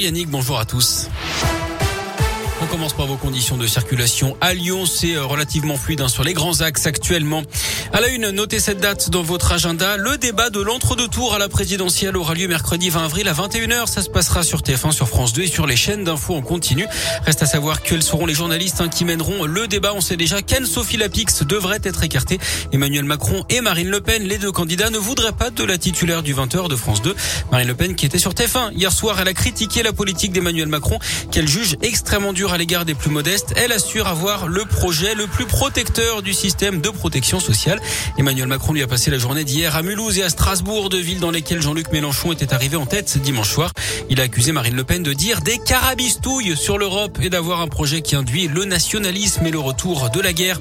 Yannick, bonjour à tous. On commence par vos conditions de circulation. À Lyon, c'est euh, relativement fluide hein, sur les grands axes actuellement. À la une, notez cette date dans votre agenda. Le débat de l'entre-deux tours à la présidentielle aura lieu mercredi 20 avril à 21h. Ça se passera sur TF1, sur France 2 et sur les chaînes d'infos en continu. Reste à savoir quels seront les journalistes hein, qui mèneront le débat. On sait déjà qu'Anne-Sophie Lapix devrait être écartée. Emmanuel Macron et Marine Le Pen, les deux candidats, ne voudraient pas de la titulaire du 20h de France 2. Marine Le Pen qui était sur TF1 hier soir, elle a critiqué la politique d'Emmanuel Macron qu'elle juge extrêmement dure à l'égard des plus modestes. Elle assure avoir le projet le plus protecteur du système de protection sociale. Emmanuel Macron lui a passé la journée d'hier à Mulhouse et à Strasbourg, deux villes dans lesquelles Jean-Luc Mélenchon était arrivé en tête dimanche soir. Il a accusé Marine Le Pen de dire des carabistouilles sur l'Europe et d'avoir un projet qui induit le nationalisme et le retour de la guerre.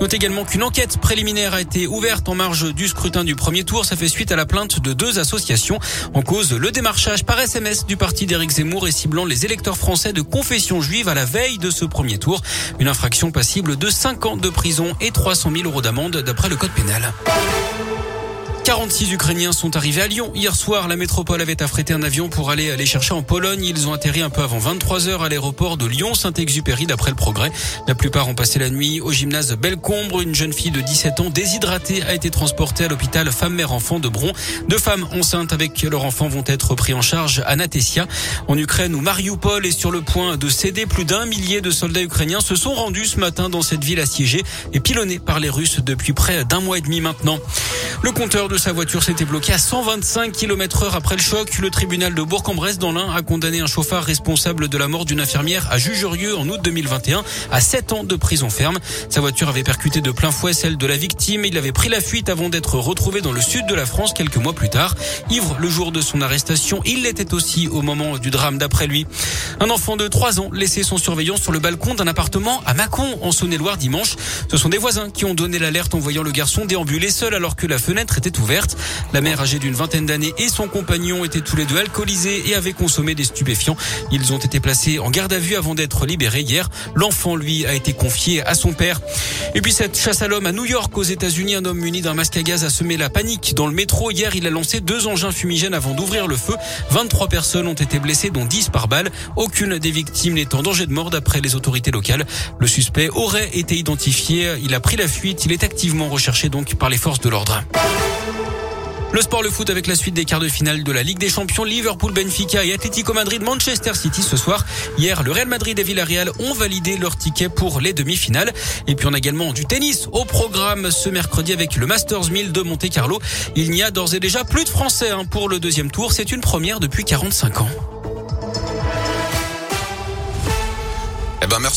Note également qu'une enquête préliminaire a été ouverte en marge du scrutin du premier tour. Ça fait suite à la plainte de deux associations en cause le démarchage par SMS du parti d'Éric Zemmour et ciblant les électeurs français de confession juive à la veille de ce premier tour. Une infraction passible de 5 ans de prison et 300 000 euros d'amende d'après le code pénal. 46 Ukrainiens sont arrivés à Lyon. Hier soir, la métropole avait affrété un avion pour aller les chercher en Pologne. Ils ont atterri un peu avant 23 heures à l'aéroport de Lyon-Saint-Exupéry d'après le progrès. La plupart ont passé la nuit au gymnase Bellecombre. Une jeune fille de 17 ans déshydratée a été transportée à l'hôpital femme-mère-enfant de Bron. Deux femmes enceintes avec leur enfant vont être pris en charge à Natessia. En Ukraine où Mariupol est sur le point de céder, plus d'un millier de soldats ukrainiens se sont rendus ce matin dans cette ville assiégée et pilonnée par les Russes depuis près d'un mois et demi maintenant. Le compteur de sa voiture s'était bloqué à 125 km heure après le choc. Le tribunal de Bourg-en-Bresse dans l'Ain a condamné un chauffard responsable de la mort d'une infirmière à Jugerieux en août 2021 à 7 ans de prison ferme. Sa voiture avait percuté de plein fouet celle de la victime. Il avait pris la fuite avant d'être retrouvé dans le sud de la France quelques mois plus tard. Ivre le jour de son arrestation, il l'était aussi au moment du drame d'après lui. Un enfant de 3 ans laissé son surveillance sur le balcon d'un appartement à Mâcon en Saône-et-Loire dimanche. Ce sont des voisins qui ont donné l'alerte en voyant le garçon déambuler seul alors que la fenêtre était ouverte. La mère âgée d'une vingtaine d'années et son compagnon étaient tous les deux alcoolisés et avaient consommé des stupéfiants. Ils ont été placés en garde à vue avant d'être libérés hier. L'enfant, lui, a été confié à son père. Et puis cette chasse à l'homme à New York, aux États-Unis, un homme muni d'un masque à gaz a semé la panique dans le métro. Hier, il a lancé deux engins fumigènes avant d'ouvrir le feu. 23 personnes ont été blessées, dont 10 par balle. Aucune des victimes n'est en danger de mort d'après les autorités locales. Le suspect aurait été identifié. Il a pris la fuite. Il est activement recherché donc par les forces de l'ordre. Le sport, le foot avec la suite des quarts de finale de la Ligue des Champions, Liverpool, Benfica et Atlético Madrid, Manchester City ce soir. Hier, le Real Madrid et Villarreal ont validé leur ticket pour les demi-finales. Et puis on a également du tennis au programme ce mercredi avec le Masters 1000 de Monte Carlo. Il n'y a d'ores et déjà plus de Français hein, pour le deuxième tour. C'est une première depuis 45 ans. Ben merci.